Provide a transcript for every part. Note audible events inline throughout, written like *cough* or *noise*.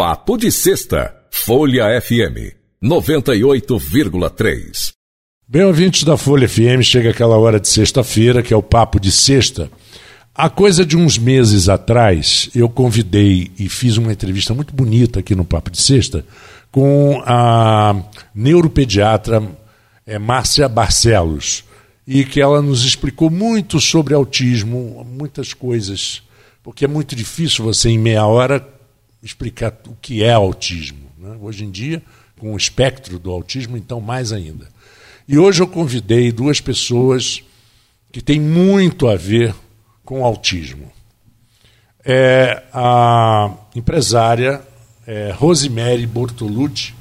Papo de Sexta, Folha FM 98,3. Bem, ouvintes da Folha FM, chega aquela hora de sexta-feira, que é o Papo de Sexta. Há coisa de uns meses atrás, eu convidei e fiz uma entrevista muito bonita aqui no Papo de Sexta com a neuropediatra é, Márcia Barcelos, e que ela nos explicou muito sobre autismo, muitas coisas, porque é muito difícil você, em meia hora, explicar o que é autismo. Né? Hoje em dia, com o espectro do autismo, então mais ainda. E hoje eu convidei duas pessoas que têm muito a ver com autismo. É a empresária é, Rosemary Bortolucci,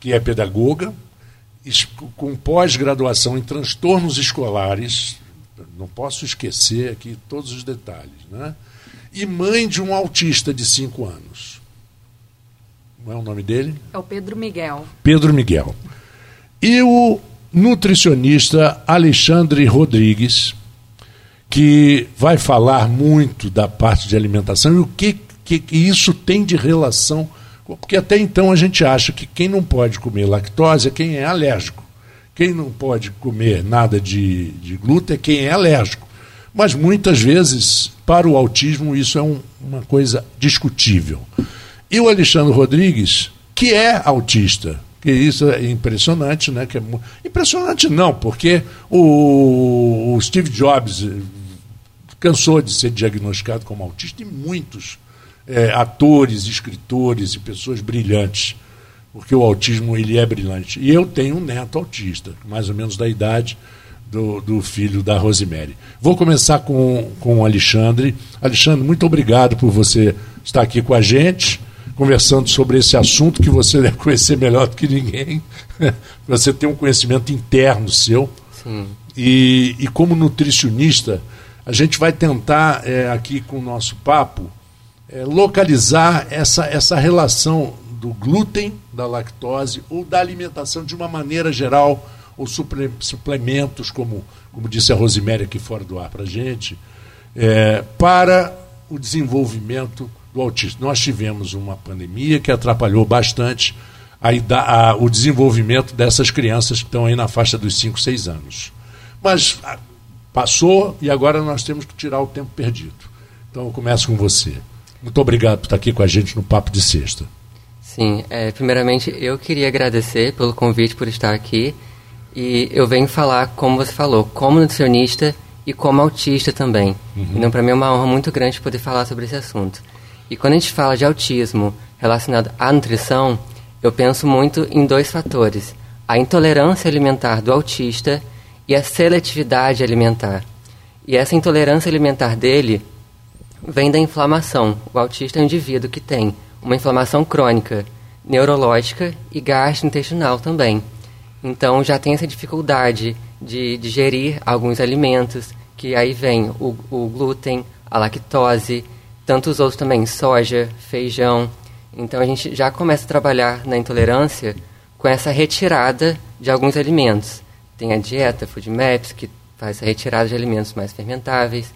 que é pedagoga, com pós-graduação em transtornos escolares, não posso esquecer aqui todos os detalhes, né? e mãe de um autista de 5 anos. Como é o nome dele? É o Pedro Miguel. Pedro Miguel. E o nutricionista Alexandre Rodrigues, que vai falar muito da parte de alimentação e o que, que isso tem de relação. Porque até então a gente acha que quem não pode comer lactose é quem é alérgico. Quem não pode comer nada de, de glúten é quem é alérgico. Mas muitas vezes, para o autismo, isso é um, uma coisa discutível. E o Alexandre Rodrigues, que é autista, que isso é impressionante, né? Que é, impressionante não, porque o, o Steve Jobs eh, cansou de ser diagnosticado como autista e muitos é, atores, escritores e pessoas brilhantes, porque o autismo ele é brilhante. E eu tenho um neto autista, mais ou menos da idade do, do filho da Rosemary. Vou começar com, com o Alexandre. Alexandre, muito obrigado por você estar aqui com a gente, conversando sobre esse assunto que você *laughs* deve conhecer melhor do que ninguém. *laughs* você tem um conhecimento interno seu. Sim. E, e como nutricionista, a gente vai tentar é, aqui com o nosso papo é, localizar essa, essa relação do glúten, da lactose ou da alimentação de uma maneira geral ou suplementos, como, como disse a Rosemary aqui fora do ar para a gente, é, para o desenvolvimento do autismo. Nós tivemos uma pandemia que atrapalhou bastante a, a, o desenvolvimento dessas crianças que estão aí na faixa dos 5, 6 anos. Mas a, passou e agora nós temos que tirar o tempo perdido. Então eu começo com você. Muito obrigado por estar aqui com a gente no Papo de Sexta. Sim, é, primeiramente eu queria agradecer pelo convite por estar aqui e eu venho falar, como você falou, como nutricionista e como autista também. Uhum. Então, para mim é uma honra muito grande poder falar sobre esse assunto. E quando a gente fala de autismo relacionado à nutrição, eu penso muito em dois fatores: a intolerância alimentar do autista e a seletividade alimentar. E essa intolerância alimentar dele vem da inflamação. O autista é um indivíduo que tem uma inflamação crônica, neurológica e gastrointestinal também. Então já tem essa dificuldade de digerir alguns alimentos, que aí vem o, o glúten, a lactose, tantos outros também, soja, feijão. Então a gente já começa a trabalhar na intolerância com essa retirada de alguns alimentos. Tem a dieta Food Maps, que faz essa retirada de alimentos mais fermentáveis.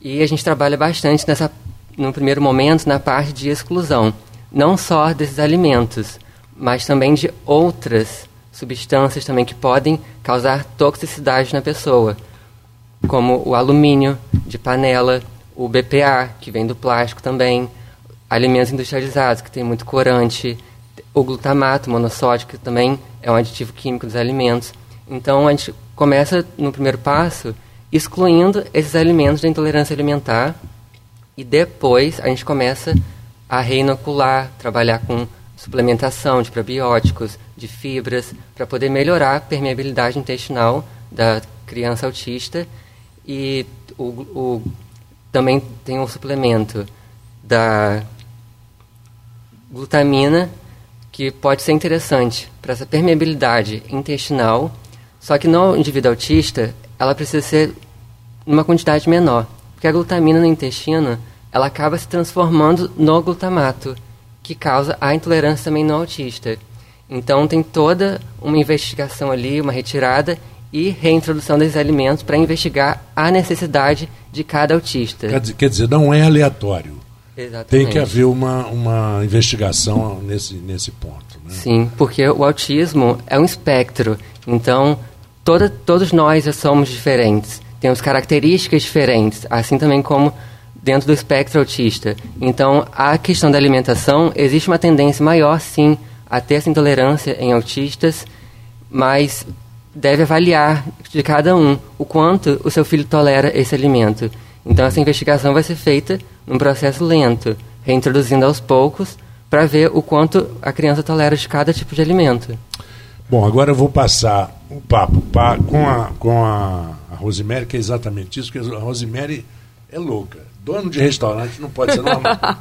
E a gente trabalha bastante nessa, no primeiro momento na parte de exclusão, não só desses alimentos, mas também de outras substâncias também que podem causar toxicidade na pessoa, como o alumínio de panela, o BPA, que vem do plástico também, alimentos industrializados, que tem muito corante, o glutamato monossódico, que também é um aditivo químico dos alimentos. Então, a gente começa, no primeiro passo, excluindo esses alimentos da intolerância alimentar e depois a gente começa a reinocular, trabalhar com suplementação de probióticos, de fibras, para poder melhorar a permeabilidade intestinal da criança autista. E o, o, também tem um suplemento da glutamina, que pode ser interessante para essa permeabilidade intestinal, só que no indivíduo autista, ela precisa ser numa quantidade menor, porque a glutamina no intestino, ela acaba se transformando no glutamato, que causa a intolerância também no autista. Então tem toda uma investigação ali, uma retirada e reintrodução desses alimentos para investigar a necessidade de cada autista. Quer dizer, quer dizer, não é aleatório. Exatamente. tem que haver uma, uma investigação nesse, nesse ponto. Né? Sim, porque o autismo é um espectro. Então, toda, todos nós já somos diferentes. Temos características diferentes, assim também como dentro do espectro autista. Então, a questão da alimentação, existe uma tendência maior, sim, a ter essa intolerância em autistas, mas deve avaliar de cada um o quanto o seu filho tolera esse alimento. Então, essa investigação vai ser feita num processo lento, reintroduzindo aos poucos, para ver o quanto a criança tolera de cada tipo de alimento. Bom, agora eu vou passar o papo pa, com, a, com a, a Rosemary, que é exatamente isso, porque a Rosemary é louca. Dono de restaurante não pode ser normal. *laughs*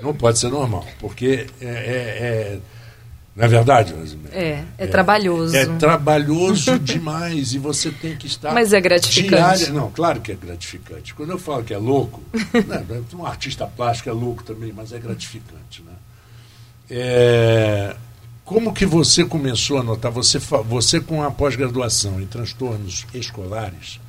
não pode ser normal, porque é, é, é não é verdade, Rosemary? É, é, trabalhoso. É trabalhoso *laughs* demais e você tem que estar. Mas é gratificante. Diária, não, claro que é gratificante. Quando eu falo que é louco, *laughs* né, um artista plástico é louco também, mas é gratificante. Né? É, como que você começou a notar, você, você com a pós-graduação em transtornos escolares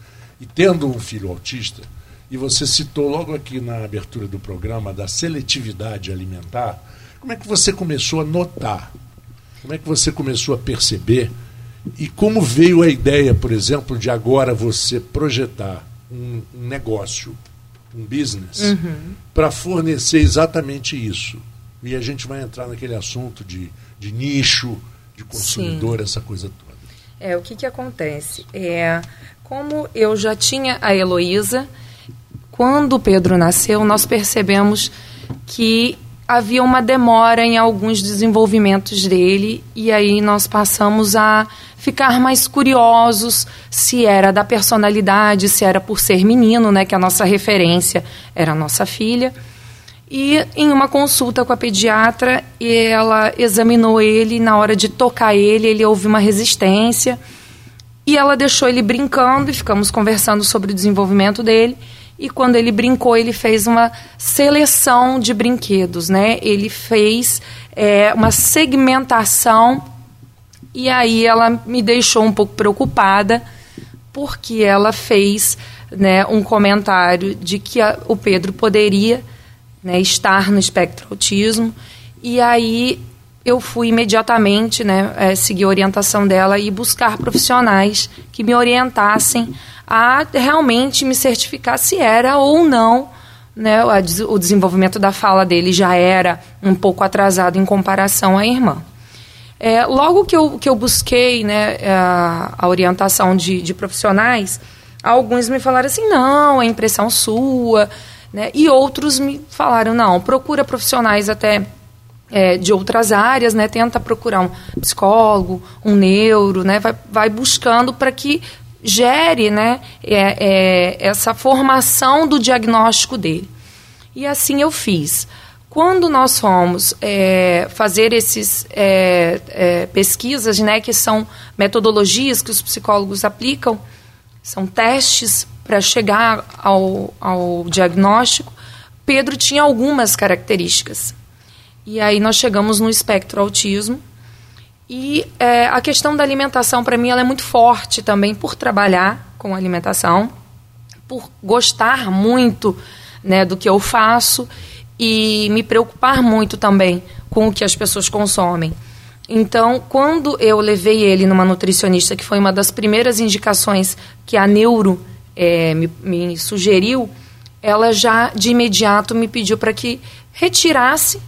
e tendo um filho autista, e você citou logo aqui na abertura do programa da seletividade alimentar, como é que você começou a notar? Como é que você começou a perceber? E como veio a ideia, por exemplo, de agora você projetar um, um negócio, um business, uhum. para fornecer exatamente isso? E a gente vai entrar naquele assunto de, de nicho, de consumidor, Sim. essa coisa toda. É, o que, que acontece? É, como eu já tinha a Heloísa, quando o Pedro nasceu, nós percebemos que havia uma demora em alguns desenvolvimentos dele, e aí nós passamos a ficar mais curiosos se era da personalidade, se era por ser menino, né, que a nossa referência era a nossa filha. E em uma consulta com a pediatra, ela examinou ele, na hora de tocar ele, ele houve uma resistência. E ela deixou ele brincando e ficamos conversando sobre o desenvolvimento dele. E quando ele brincou, ele fez uma seleção de brinquedos, né? Ele fez é, uma segmentação e aí ela me deixou um pouco preocupada porque ela fez né, um comentário de que a, o Pedro poderia né, estar no espectro autismo. E aí eu fui imediatamente né, é, seguir a orientação dela e buscar profissionais que me orientassem a realmente me certificar se era ou não. Né, o desenvolvimento da fala dele já era um pouco atrasado em comparação à irmã. É, logo que eu, que eu busquei né, a, a orientação de, de profissionais, alguns me falaram assim: não, é impressão sua, né? E outros me falaram, não, procura profissionais até é, de outras áreas, né? Tenta procurar um psicólogo, um neuro, né? Vai, vai buscando para que gere, né? É, é, essa formação do diagnóstico dele. E assim eu fiz. Quando nós fomos é, fazer esses é, é, pesquisas, né, que são metodologias que os psicólogos aplicam, são testes para chegar ao, ao diagnóstico, Pedro tinha algumas características. E aí nós chegamos no espectro autismo. E é, a questão da alimentação, para mim, ela é muito forte também por trabalhar com alimentação, por gostar muito né, do que eu faço e me preocupar muito também com o que as pessoas consomem. Então, quando eu levei ele numa nutricionista, que foi uma das primeiras indicações que a Neuro é, me, me sugeriu, ela já de imediato me pediu para que retirasse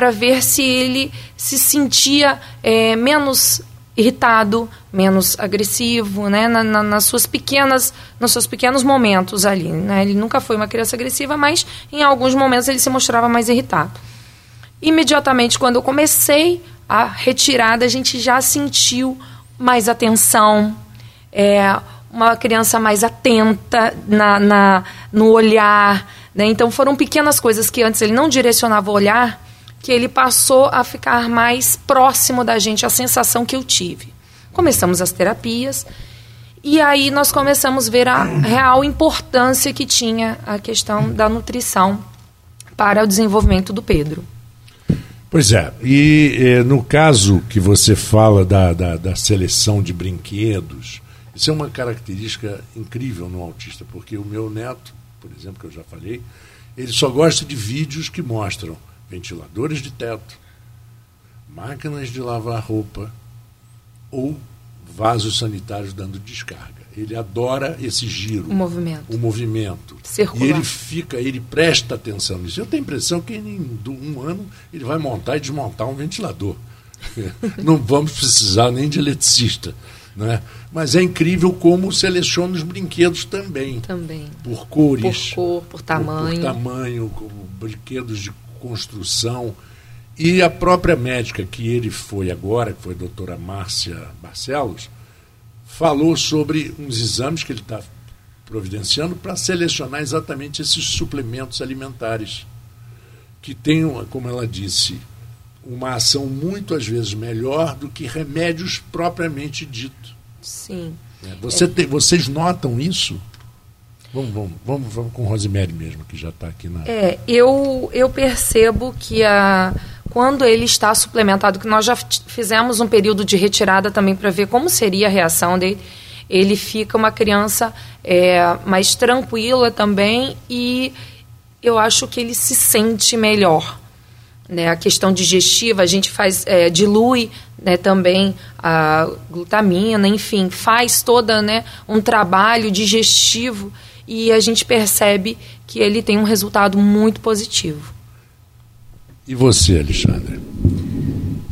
para ver se ele se sentia é, menos irritado, menos agressivo, né, na, na, nas suas pequenas, nos seus pequenos momentos ali, né? Ele nunca foi uma criança agressiva, mas em alguns momentos ele se mostrava mais irritado. Imediatamente quando eu comecei a retirada, a gente já sentiu mais atenção, é, uma criança mais atenta na, na no olhar. Né? Então foram pequenas coisas que antes ele não direcionava o olhar, que ele passou a ficar mais próximo da gente, a sensação que eu tive. Começamos as terapias e aí nós começamos a ver a real importância que tinha a questão da nutrição para o desenvolvimento do Pedro. Pois é, e eh, no caso que você fala da, da, da seleção de brinquedos, isso é uma característica incrível no autista, porque o meu neto, por exemplo, que eu já falei, Ele só gosta de vídeos que mostram ventiladores de teto, máquinas de lavar roupa ou vasos sanitários dando descarga. Ele adora esse giro. O movimento. O movimento. Circular. E ele fica, ele presta atenção nisso. Eu tenho a impressão que em um ano ele vai montar e desmontar um ventilador. *laughs* Não vamos precisar nem de eletricista. Né? Mas é incrível como seleciona os brinquedos também. Também. Por cores. Por cor, por tamanho. Por, por tamanho, brinquedos de construção. E a própria médica que ele foi agora, que foi a doutora Márcia Barcelos, falou sobre uns exames que ele está providenciando para selecionar exatamente esses suplementos alimentares, que têm, como ela disse, uma ação muito às vezes melhor do que remédios propriamente dito. Sim. É, você tem, vocês notam isso? Vamos, vamos, vamos, vamos com Rosemary mesmo, que já está aqui na. É, eu, eu percebo que a, quando ele está suplementado, que nós já fizemos um período de retirada também para ver como seria a reação dele, ele fica uma criança é, mais tranquila também e eu acho que ele se sente melhor. Né, a questão digestiva, a gente faz, é, dilui né, também a glutamina, enfim, faz toda né, um trabalho digestivo e a gente percebe que ele tem um resultado muito positivo. E você, Alexandre?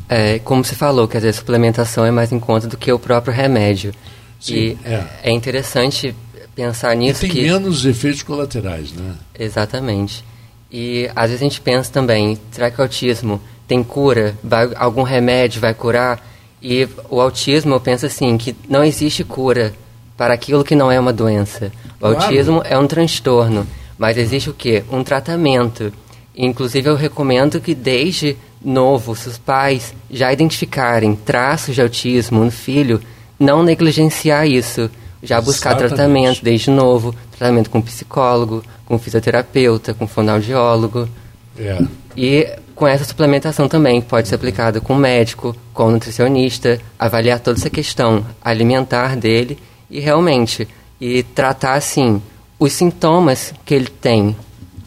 É, como você falou, que às vezes a suplementação é mais em conta do que o próprio remédio. Sim, e é. é interessante pensar nisso. E tem que... menos efeitos colaterais, né? Exatamente. E às vezes a gente pensa também, será que o autismo tem cura? Vai, algum remédio vai curar? E o autismo, eu penso assim, que não existe cura para aquilo que não é uma doença. O claro. autismo é um transtorno, mas existe o quê? Um tratamento. Inclusive, eu recomendo que desde novo, se os pais já identificarem traços de autismo no filho, não negligenciar isso. Já buscar Exatamente. tratamento desde novo, tratamento com psicólogo, com fisioterapeuta, com fonoaudiólogo. É. E com essa suplementação também, pode ser aplicada com médico, com nutricionista, avaliar toda essa questão alimentar dele e realmente e tratar assim os sintomas que ele tem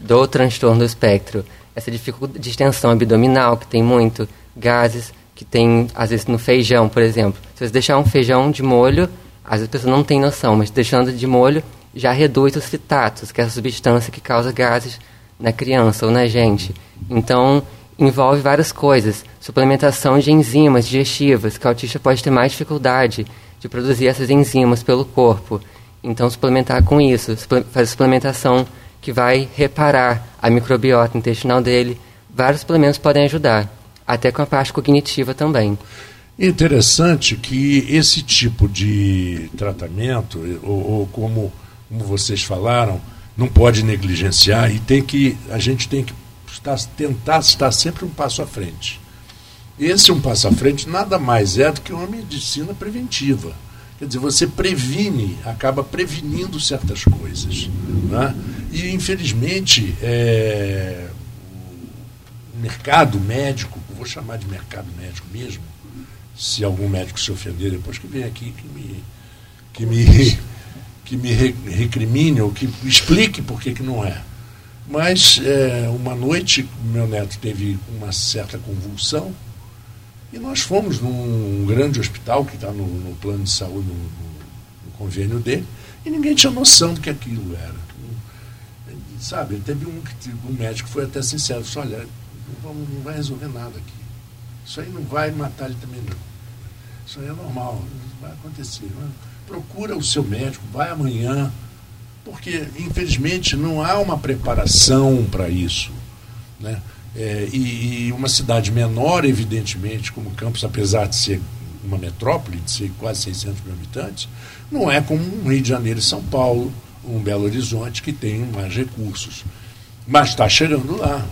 do transtorno do espectro, essa dificuldade de extensão abdominal que tem muito, gases que tem às vezes no feijão, por exemplo. Se você deixar um feijão de molho, às vezes a pessoa não tem noção, mas deixando de molho já reduz os fitatos, que é essa substância que causa gases na criança ou na gente. Então, envolve várias coisas. Suplementação de enzimas digestivas, que o autista pode ter mais dificuldade de produzir essas enzimas pelo corpo. Então, suplementar com isso, fazer suplementação que vai reparar a microbiota intestinal dele. Vários suplementos podem ajudar, até com a parte cognitiva também. Interessante que esse tipo de tratamento, ou, ou como como vocês falaram, não pode negligenciar e tem que a gente tem que estar, tentar estar sempre um passo à frente. Esse um passo à frente nada mais é do que uma medicina preventiva. Quer dizer, você previne, acaba prevenindo certas coisas. Né? E, infelizmente, é, o mercado médico, vou chamar de mercado médico mesmo, se algum médico se ofender depois que vem aqui que me, que me *laughs* que me recrimine ou que explique por que, que não é. Mas é, uma noite meu neto teve uma certa convulsão e nós fomos num grande hospital que está no, no, plano de saúde, no, no, convênio dele, e ninguém tinha noção do que aquilo era. Sabe, teve um, um médico foi até sincero, disse, olha, não, não vai resolver nada aqui. Isso aí não vai matar ele também não. Isso aí é normal, vai acontecer. Procura o seu médico, vai amanhã, porque infelizmente não há uma preparação para isso. Né? É, e, e, uma cidade menor, evidentemente, como Campos, apesar de ser uma metrópole, de ser quase 600 mil habitantes, não é como um Rio de Janeiro e São Paulo, um Belo Horizonte, que tem mais recursos. Mas está chegando lá.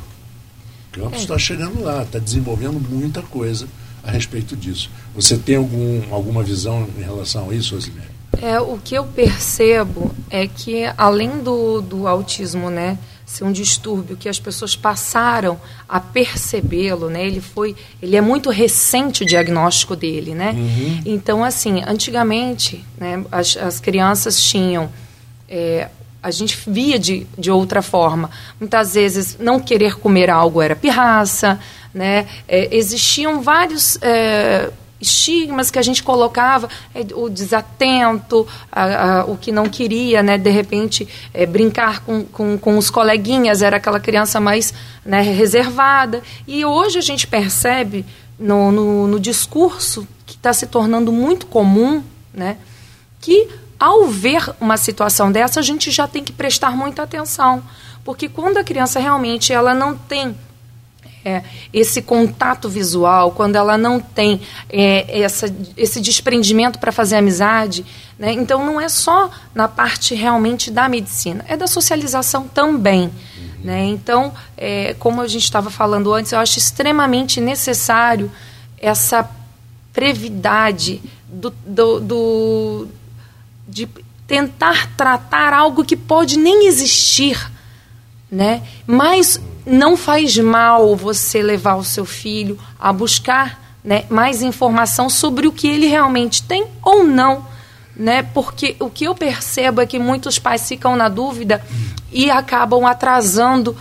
Campos está é. chegando lá, está desenvolvendo muita coisa a respeito disso. Você tem algum, alguma visão em relação a isso, Rosemary? É, o que eu percebo é que, além do, do autismo, né, ser um distúrbio que as pessoas passaram a percebê-lo, né? Ele foi, ele é muito recente o diagnóstico dele, né? Uhum. Então, assim, antigamente, né, as, as crianças tinham é, a gente via de, de outra forma. Muitas vezes, não querer comer algo era pirraça, né? É, existiam vários é, estigmas que a gente colocava, é, o desatento, a, a, o que não queria, né? De repente, é, brincar com, com, com, os coleguinhas, era aquela criança mais né, reservada. E hoje a gente percebe no, no, no discurso que está se tornando muito comum, né? Que ao ver uma situação dessa, a gente já tem que prestar muita atenção, porque quando a criança realmente ela não tem é, esse contato visual, quando ela não tem é, essa, esse desprendimento para fazer amizade, né? então não é só na parte realmente da medicina, é da socialização também. Uhum. Né? Então, é, como a gente estava falando antes, eu acho extremamente necessário essa brevidade do, do, do de tentar tratar algo que pode nem existir, né? Mas não faz mal você levar o seu filho a buscar né, mais informação sobre o que ele realmente tem ou não, né? Porque o que eu percebo é que muitos pais ficam na dúvida e acabam atrasando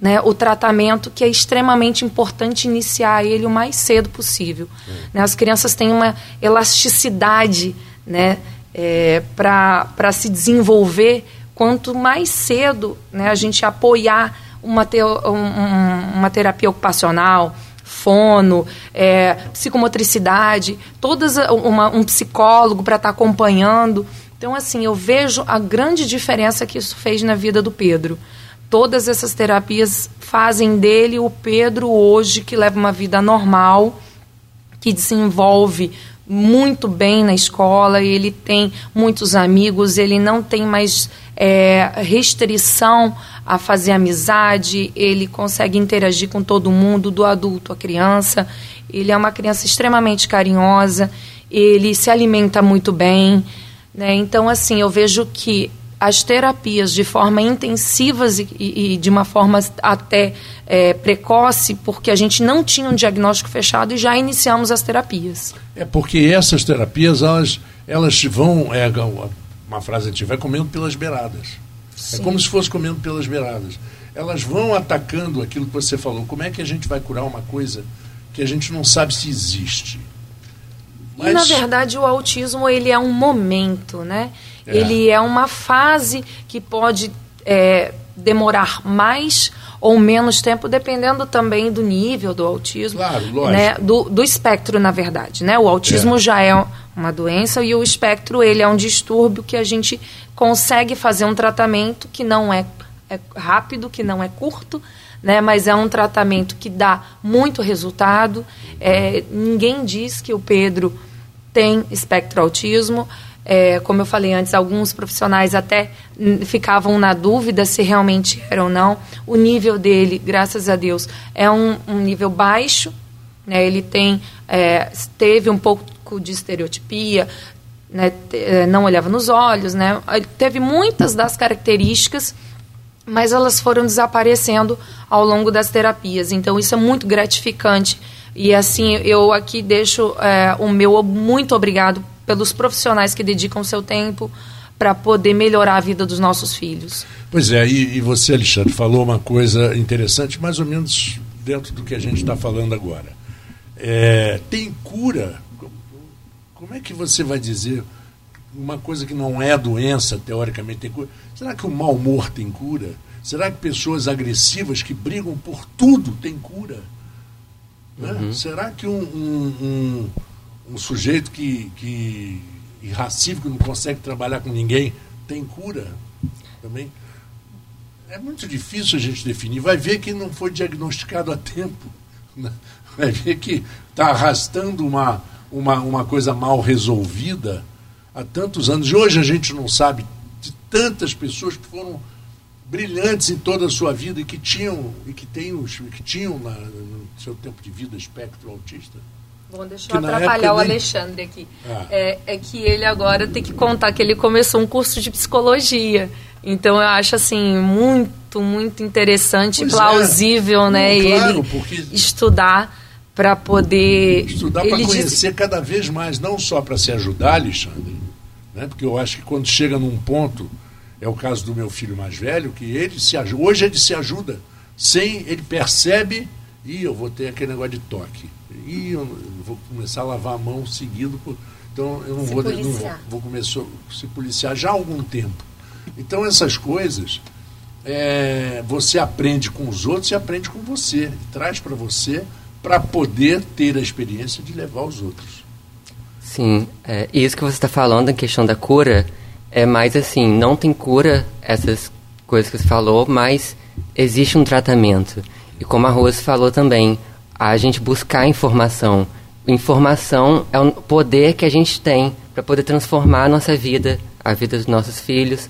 né, o tratamento que é extremamente importante iniciar ele o mais cedo possível. Né? As crianças têm uma elasticidade, né? é, para se desenvolver, quanto mais cedo né, a gente apoiar uma, te, um, uma terapia ocupacional, fono, é, psicomotricidade, todas uma, um psicólogo para estar tá acompanhando. Então, assim, eu vejo a grande diferença que isso fez na vida do Pedro. Todas essas terapias fazem dele o Pedro hoje que leva uma vida normal, que desenvolve muito bem na escola, ele tem muitos amigos, ele não tem mais é, restrição a fazer amizade, ele consegue interagir com todo mundo, do adulto à criança. Ele é uma criança extremamente carinhosa, ele se alimenta muito bem. Né? Então, assim, eu vejo que as terapias de forma intensivas e, e, e de uma forma até é, precoce, porque a gente não tinha um diagnóstico fechado e já iniciamos as terapias. É porque essas terapias, elas, elas vão, é, uma frase antiga, vai comendo pelas beiradas. É Sim. É como se fosse comendo pelas beiradas. Elas vão atacando aquilo que você falou. Como é que a gente vai curar uma coisa que a gente não sabe se existe? Mas... E, na verdade, o autismo ele é um momento, né? É. Ele é uma fase que pode é, demorar mais ou menos tempo, dependendo também do nível do autismo. Claro, lógico. Né? Do, do espectro, na verdade. Né? O autismo é. já é uma doença e o espectro ele é um distúrbio que a gente consegue fazer um tratamento que não é, é rápido, que não é curto, né? mas é um tratamento que dá muito resultado. É, ninguém diz que o Pedro tem espectro autismo. É, como eu falei antes, alguns profissionais até ficavam na dúvida se realmente era ou não. O nível dele, graças a Deus, é um, um nível baixo. Né? Ele tem, é, teve um pouco de estereotipia, né? É, não olhava nos olhos, né? teve muitas das características, mas elas foram desaparecendo ao longo das terapias. Então isso é muito gratificante. E assim, eu aqui deixo é, o meu muito obrigado pelos profissionais que dedicam seu tempo para poder melhorar a vida dos nossos filhos. Pois é, e, e, você, Alexandre, falou uma coisa interessante, mais ou menos dentro do que a gente está falando agora. É, tem cura? Como é que você vai dizer uma coisa que não é doença, teoricamente tem cura? Será que o mau humor tem cura? Será que pessoas agressivas que brigam por tudo têm cura? Né? Uhum. Será que um, um, um um sujeito que, que irracível, que não consegue trabalhar com ninguém, tem cura também. É muito difícil a gente definir. Vai ver que não foi diagnosticado a tempo. Né? Vai ver que está arrastando uma, uma, uma coisa mal resolvida há tantos anos. E hoje a gente não sabe de tantas pessoas que foram brilhantes em toda a sua vida e que tinham e que, têm, que tinham na, no seu tempo de vida espectro autista. Bom, deixa eu atrapalhar o Alexandre aqui. Ah. É, é, que ele agora tem que contar que ele começou um curso de psicologia. Então eu acho assim muito, muito interessante, pois é. plausível, é. né? Claro, ele porque... estudar para poder. Estudar para conhecer diz... cada vez mais, não só para se ajudar, Alexandre, né? porque eu acho que quando chega num ponto É o caso do meu filho mais velho, que ele se ajuda, hoje ele se ajuda sem, ele percebe, e eu vou ter aquele negócio de toque. E eu vou começar a lavar a mão seguido. Por, então eu não vou, não vou, vou começar a se policiar já há algum tempo. Então essas coisas é, você aprende com os outros e aprende com você. E traz para você para poder ter a experiência de levar os outros. Sim, é, isso que você está falando em questão da cura é mais assim, não tem cura essas coisas que você falou, mas existe um tratamento. E como a Rose falou também, a gente buscar informação. Informação é o poder que a gente tem para poder transformar a nossa vida, a vida dos nossos filhos.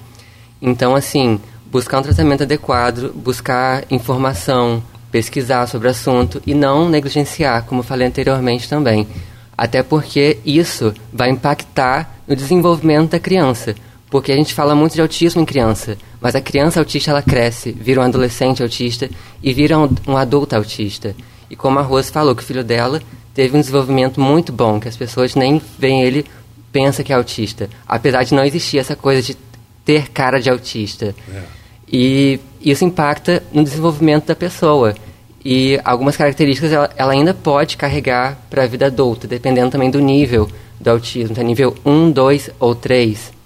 Então, assim, buscar um tratamento adequado, buscar informação, pesquisar sobre o assunto e não negligenciar, como falei anteriormente também. Até porque isso vai impactar no desenvolvimento da criança. Porque a gente fala muito de autismo em criança, mas a criança autista ela cresce, vira um adolescente autista e vira um, um adulto autista. E como a Rose falou, que o filho dela teve um desenvolvimento muito bom, que as pessoas nem veem ele, pensa que é autista. Apesar de não existir essa coisa de ter cara de autista. É. E isso impacta no desenvolvimento da pessoa. E algumas características ela, ela ainda pode carregar para a vida adulta, dependendo também do nível do autismo, então, nível 1, 2 ou 3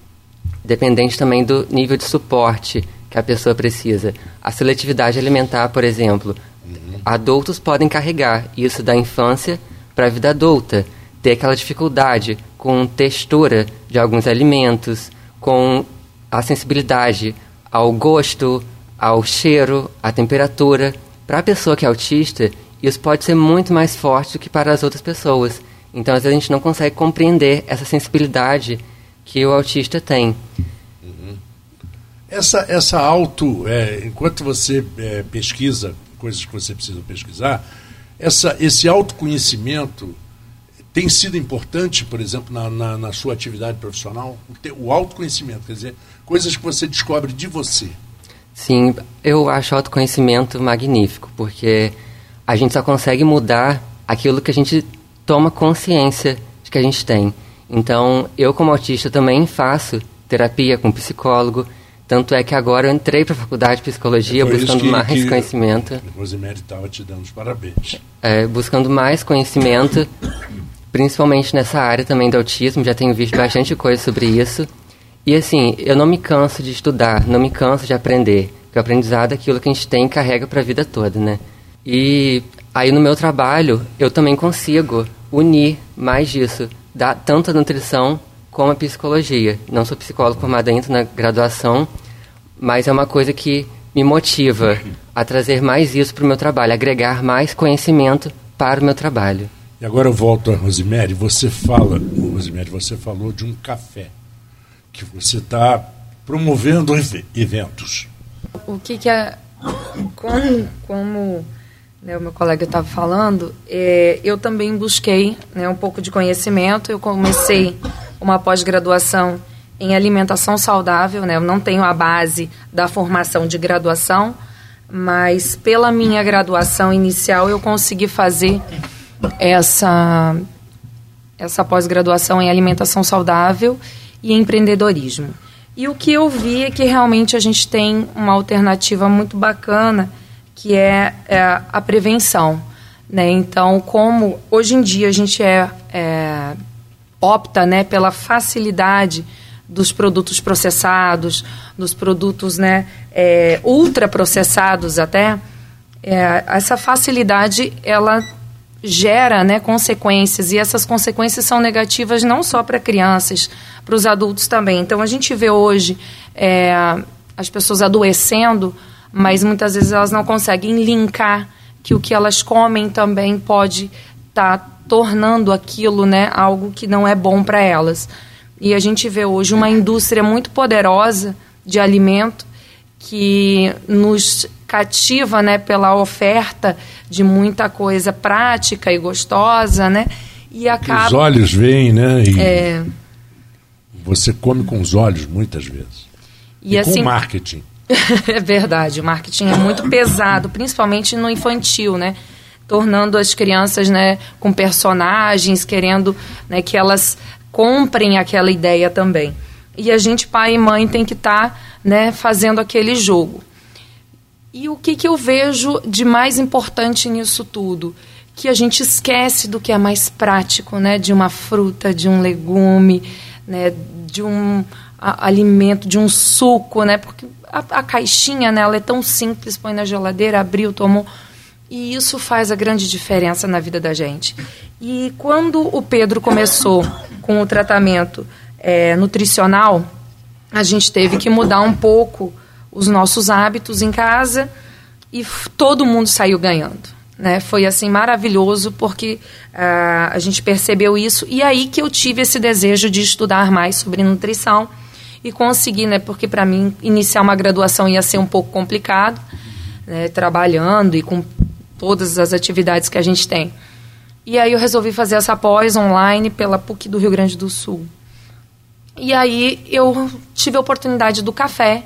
dependente também do nível de suporte que a pessoa precisa. A seletividade alimentar, por exemplo, uhum. adultos podem carregar isso da infância para a vida adulta, ter aquela dificuldade com textura de alguns alimentos, com a sensibilidade ao gosto, ao cheiro, à temperatura. Para a pessoa que é autista, isso pode ser muito mais forte do que para as outras pessoas. Então, às vezes, a gente não consegue compreender essa sensibilidade que o autista tem. Uhum. Essa, essa auto, é, enquanto você é, pesquisa coisas que você precisa pesquisar, essa, esse autoconhecimento tem sido importante, por exemplo, na, na, na sua atividade profissional? O, o autoconhecimento, quer dizer, coisas que você descobre de você. Sim, eu acho autoconhecimento magnífico, porque a gente só consegue mudar aquilo que a gente toma consciência de que a gente tem. Então, eu como autista também faço terapia com psicólogo, tanto é que agora eu entrei para a faculdade de psicologia é buscando que, mais que conhecimento. Rosemary estava te dando os parabéns. É, buscando mais conhecimento, principalmente nessa área também do autismo, já tenho visto bastante coisa sobre isso. E assim, eu não me canso de estudar, não me canso de aprender, porque o aprendizado é aquilo que a gente tem e carrega para a vida toda, né? E aí no meu trabalho, eu também consigo unir mais disso, da, tanto a nutrição como a psicologia. Não sou psicólogo formado ainda na graduação, mas é uma coisa que me motiva a trazer mais isso para o meu trabalho, agregar mais conhecimento para o meu trabalho. E agora eu volto a Rosemary. Você fala, Rosemary, você falou de um café que você está promovendo eventos. O que, que é como, como né, o meu colega estava falando, é, eu também busquei né, um pouco de conhecimento. Eu comecei uma pós-graduação em alimentação saudável. Né, eu não tenho a base da formação de graduação, mas pela minha graduação inicial eu consegui fazer essa, essa pós-graduação em alimentação saudável e empreendedorismo. E o que eu vi é que realmente a gente tem uma alternativa muito bacana que é, é a prevenção. Né? Então, como hoje em dia a gente é, é, opta né, pela facilidade dos produtos processados, dos produtos né, é, ultraprocessados até, é, essa facilidade ela gera né, consequências e essas consequências são negativas não só para crianças, para os adultos também. Então a gente vê hoje é, as pessoas adoecendo mas muitas vezes elas não conseguem linkar que o que elas comem também pode estar tá tornando aquilo né, algo que não é bom para elas. E a gente vê hoje uma indústria muito poderosa de alimento que nos cativa né, pela oferta de muita coisa prática e gostosa, né? E acaba... Os olhos veem, né? E é... Você come com os olhos muitas vezes. E, e assim, com marketing. *laughs* é verdade, o marketing é muito pesado, principalmente no infantil, né? Tornando as crianças né, com personagens, querendo né, que elas comprem aquela ideia também. E a gente, pai e mãe, tem que estar tá, né, fazendo aquele jogo. E o que, que eu vejo de mais importante nisso tudo? Que a gente esquece do que é mais prático, né? De uma fruta, de um legume, né? de um alimento, de um suco, né? Porque a, a caixinha, né? Ela é tão simples, põe na geladeira, abriu, tomou. E isso faz a grande diferença na vida da gente. E quando o Pedro começou com o tratamento é, nutricional, a gente teve que mudar um pouco os nossos hábitos em casa e todo mundo saiu ganhando. Né? Foi assim maravilhoso porque uh, a gente percebeu isso e aí que eu tive esse desejo de estudar mais sobre nutrição e consegui, né? Porque para mim iniciar uma graduação ia ser um pouco complicado, né? trabalhando e com todas as atividades que a gente tem. E aí eu resolvi fazer essa pós online pela PUC do Rio Grande do Sul. E aí eu tive a oportunidade do café.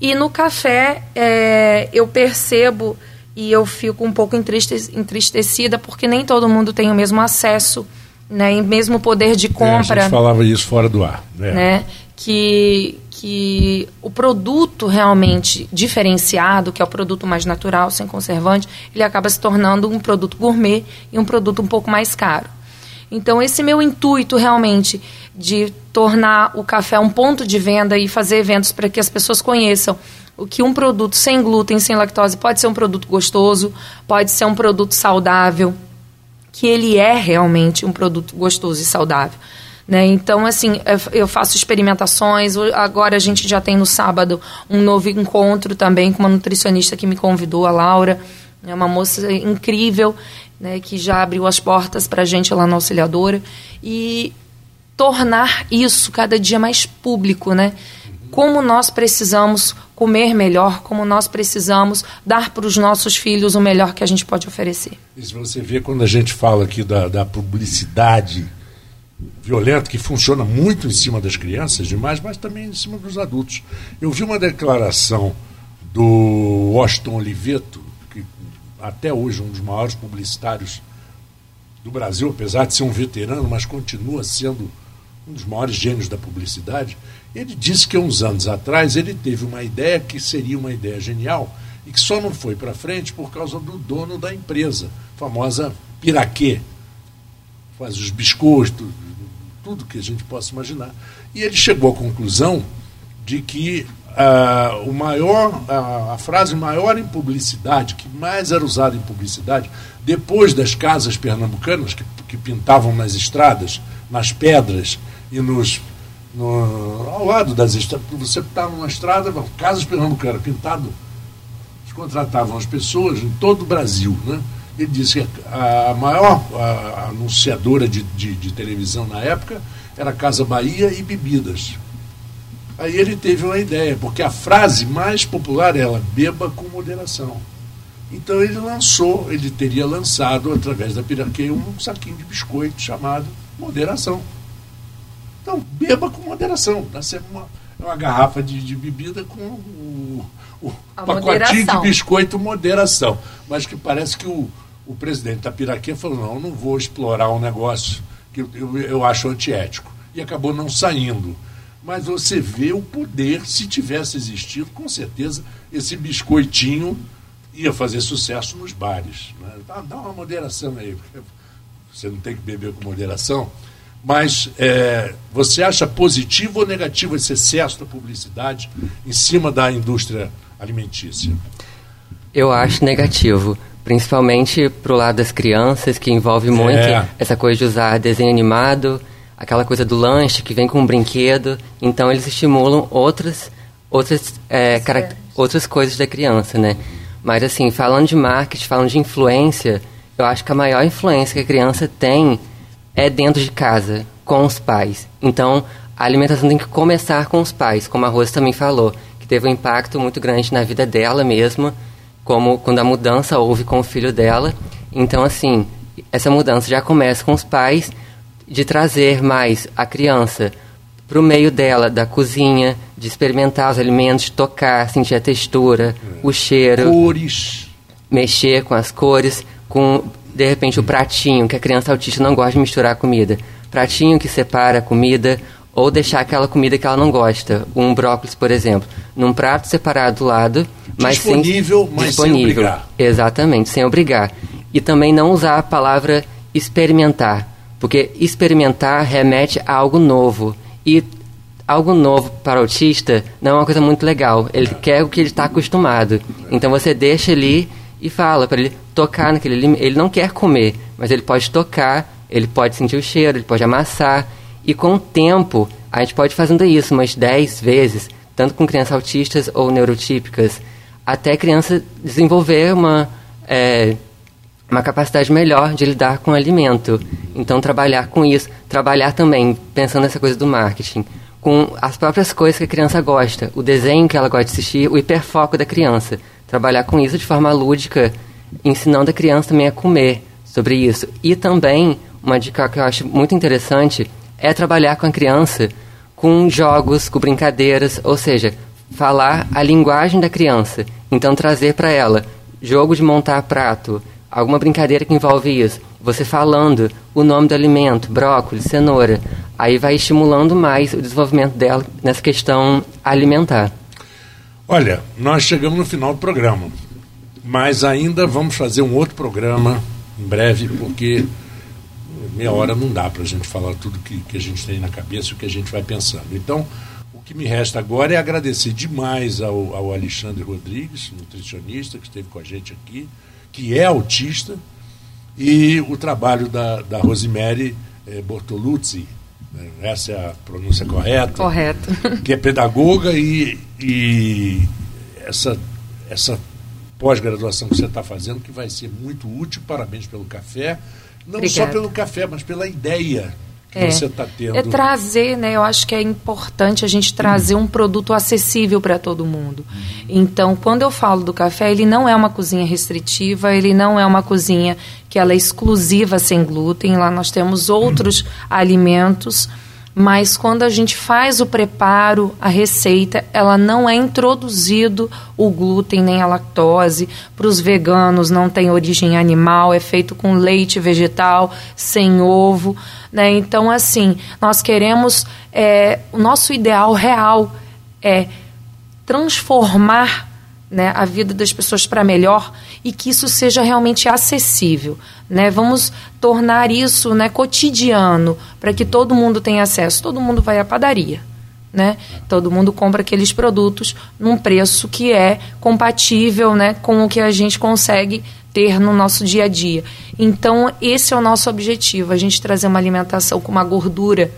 E no café é, eu percebo e eu fico um pouco entristecida porque nem todo mundo tem o mesmo acesso, né, e mesmo poder de compra. É, a gente falava isso fora do ar, né? né? Que que o produto realmente diferenciado, que é o produto mais natural, sem conservante, ele acaba se tornando um produto gourmet e um produto um pouco mais caro. Então, esse meu intuito realmente de tornar o café um ponto de venda e fazer eventos para que as pessoas conheçam o que um produto sem glúten, sem lactose, pode ser um produto gostoso, pode ser um produto saudável, que ele é realmente um produto gostoso e saudável. Né? Então, assim, eu faço experimentações. Agora a gente já tem no sábado um novo encontro também com uma nutricionista que me convidou, a Laura. É uma moça incrível né, que já abriu as portas para a gente lá na auxiliadora, e tornar isso cada dia mais público, né? Como nós precisamos comer melhor, como nós precisamos dar para os nossos filhos o melhor que a gente pode oferecer. Isso você vê quando a gente fala aqui da, da publicidade violenta que funciona muito em cima das crianças demais, mas também em cima dos adultos. Eu vi uma declaração do Washington Oliveto, até hoje um dos maiores publicitários do Brasil, apesar de ser um veterano, mas continua sendo um dos maiores gênios da publicidade. Ele disse que uns anos atrás ele teve uma ideia que seria uma ideia genial e que só não foi para frente por causa do dono da empresa, famosa Piraquê. Faz os biscoitos, tudo que a gente possa imaginar. E ele chegou à conclusão de que uh, o maior, uh, a frase maior em publicidade, que mais era usada em publicidade, depois das casas pernambucanas que, que pintavam nas estradas, nas pedras e nos no, ao lado das estradas. Você estava numa estrada, casas pernambucanas, pintado. Eles contratavam as pessoas em todo o Brasil. Né? Ele disse que a maior a, anunciadora de, de, de televisão na época era Casa Bahia e Bebidas. Aí ele teve uma ideia, porque a frase mais popular é ela, beba com moderação. Então ele lançou, ele teria lançado, através da piraqueia, um saquinho de biscoito chamado moderação. Então, beba com moderação. Dá uma, uma garrafa de, de bebida com o, o pacotinho moderação. de biscoito moderação. Mas que parece que o, o presidente da Piraquê falou, não, eu não vou explorar um negócio que eu, eu, eu acho antiético. E acabou não saindo mas você vê o poder, se tivesse existido, com certeza esse biscoitinho ia fazer sucesso nos bares. Né? Dá, dá, uma moderação aí, você não tem que beber com moderação. Mas é, você acha positivo ou negativo esse excesso da publicidade em cima da indústria alimentícia? Eu acho negativo, principalmente para o lado das crianças, que envolve muito é. essa coisa de usar desenho animado, aquela coisa do lanche que vem com um brinquedo. Então eles estimulam outras outras é, outras coisas da criança, né? Mas assim, falando de marketing, falando de influência, eu acho que a maior influência que a criança tem é dentro de casa, com os pais. Então, a alimentação tem que começar com os pais, como a Rosa também falou, que teve um impacto muito grande na vida dela mesma, como quando a mudança houve com o filho dela. Então, assim, essa mudança já começa com os pais de trazer mais a criança para o meio dela, da cozinha, de experimentar os alimentos, de tocar, sentir a textura, é. o cheiro. Cores. Mexer com as cores, com, de repente, o pratinho, que a criança autista não gosta de misturar comida. Pratinho que separa a comida, ou deixar aquela comida que ela não gosta, um brócolis, por exemplo, num prato separado do lado, mas disponível, sem, mas disponível, sem obrigar. Exatamente, sem obrigar. E também não usar a palavra experimentar, porque experimentar remete a algo novo. E algo novo para o autista não é uma coisa muito legal. Ele quer o que ele está acostumado. Então você deixa ali e fala para ele tocar naquele ele não quer comer, mas ele pode tocar, ele pode sentir o cheiro, ele pode amassar e com o tempo a gente pode fazendo isso umas 10 vezes, tanto com crianças autistas ou neurotípicas, até a criança desenvolver uma é, uma capacidade melhor de lidar com o alimento. Então trabalhar com isso, trabalhar também pensando nessa coisa do marketing com as próprias coisas que a criança gosta, o desenho que ela gosta de assistir, o hiperfoco da criança. Trabalhar com isso de forma lúdica, ensinando a criança também a comer sobre isso. E também, uma dica que eu acho muito interessante é trabalhar com a criança com jogos, com brincadeiras, ou seja, falar a linguagem da criança. Então, trazer para ela jogo de montar prato, alguma brincadeira que envolve isso. Você falando o nome do alimento, brócolis, cenoura, aí vai estimulando mais o desenvolvimento dela nessa questão alimentar. Olha, nós chegamos no final do programa, mas ainda vamos fazer um outro programa em breve, porque meia hora não dá para a gente falar tudo que, que a gente tem na cabeça e o que a gente vai pensando. Então, o que me resta agora é agradecer demais ao, ao Alexandre Rodrigues, nutricionista, que esteve com a gente aqui que é autista, e o trabalho da, da Rosemary eh, Bortoluzzi, né? essa é a pronúncia correta. Correto. Que é pedagoga e, e essa, essa pós-graduação que você está fazendo, que vai ser muito útil. Parabéns pelo café. Não Obrigada. só pelo café, mas pela ideia que é, você está tendo. É trazer, né? Eu acho que é importante a gente trazer um produto acessível para todo mundo. Uhum. Então, quando eu falo do café, ele não é uma cozinha restritiva, ele não é uma cozinha que ela é exclusiva sem glúten. Lá nós temos outros uhum. alimentos mas quando a gente faz o preparo, a receita, ela não é introduzido o glúten nem a lactose. Para os veganos não tem origem animal, é feito com leite vegetal, sem ovo. Né? Então, assim, nós queremos. É, o nosso ideal real é transformar né, a vida das pessoas para melhor e que isso seja realmente acessível. Né? Vamos tornar isso né, cotidiano para que todo mundo tenha acesso. Todo mundo vai à padaria. Né? Todo mundo compra aqueles produtos num preço que é compatível né, com o que a gente consegue ter no nosso dia a dia. Então, esse é o nosso objetivo: a gente trazer uma alimentação com uma gordura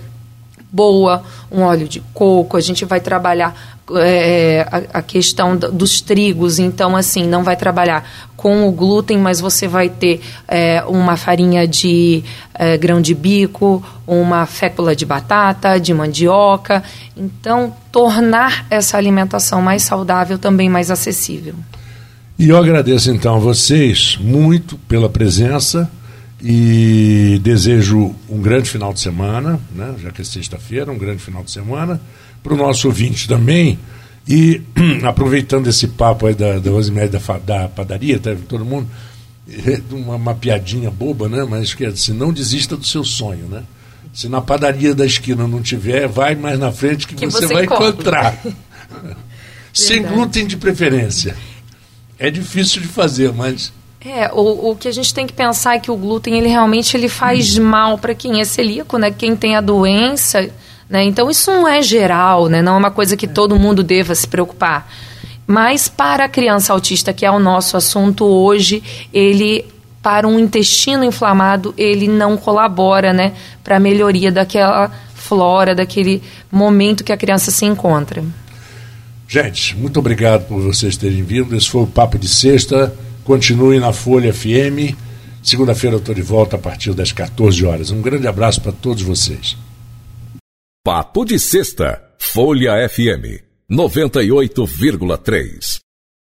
boa, um óleo de coco, a gente vai trabalhar é, a, a, questão dos trigos, então assim, não vai trabalhar com o glúten, mas você vai ter é, uma farinha de é, grão de bico, uma fécula de batata, de mandioca, então tornar essa alimentação mais saudável também mais acessível. E eu agradeço então a vocês muito pela presença e desejo um grande final de semana, né? já que é sexta-feira, um grande final de semana, para o nosso ouvinte também. E *clears throat* aproveitando esse papo aí da, da Rosemary da, da padaria, tá, todo mundo, é uma, uma, piadinha boba, né? Mas que assim, não desista do seu sonho, né? Se na padaria da esquina não tiver, vai mais na frente que, que você, você, vai encontrar. *laughs* *laughs* Sem glúten de preferência. É difícil de fazer, mas é, o, o que a gente tem que pensar é que o glúten, ele realmente ele faz hum. mal para quem é celíaco, né? Quem tem a doença, né? Então isso não é geral, né? Não é uma coisa que todo mundo deva se preocupar. Mas para a criança autista, que é o nosso assunto hoje, ele para um intestino inflamado, ele não colabora, né, para a melhoria daquela flora, daquele momento que a criança se encontra. Gente, muito obrigado por vocês terem vindo. Esse foi o Papo de Sexta. Continue na Folha FM. Segunda-feira eu estou de volta a partir das 14 horas. Um grande abraço para todos vocês. Papo de Sexta, Folha FM 98,3.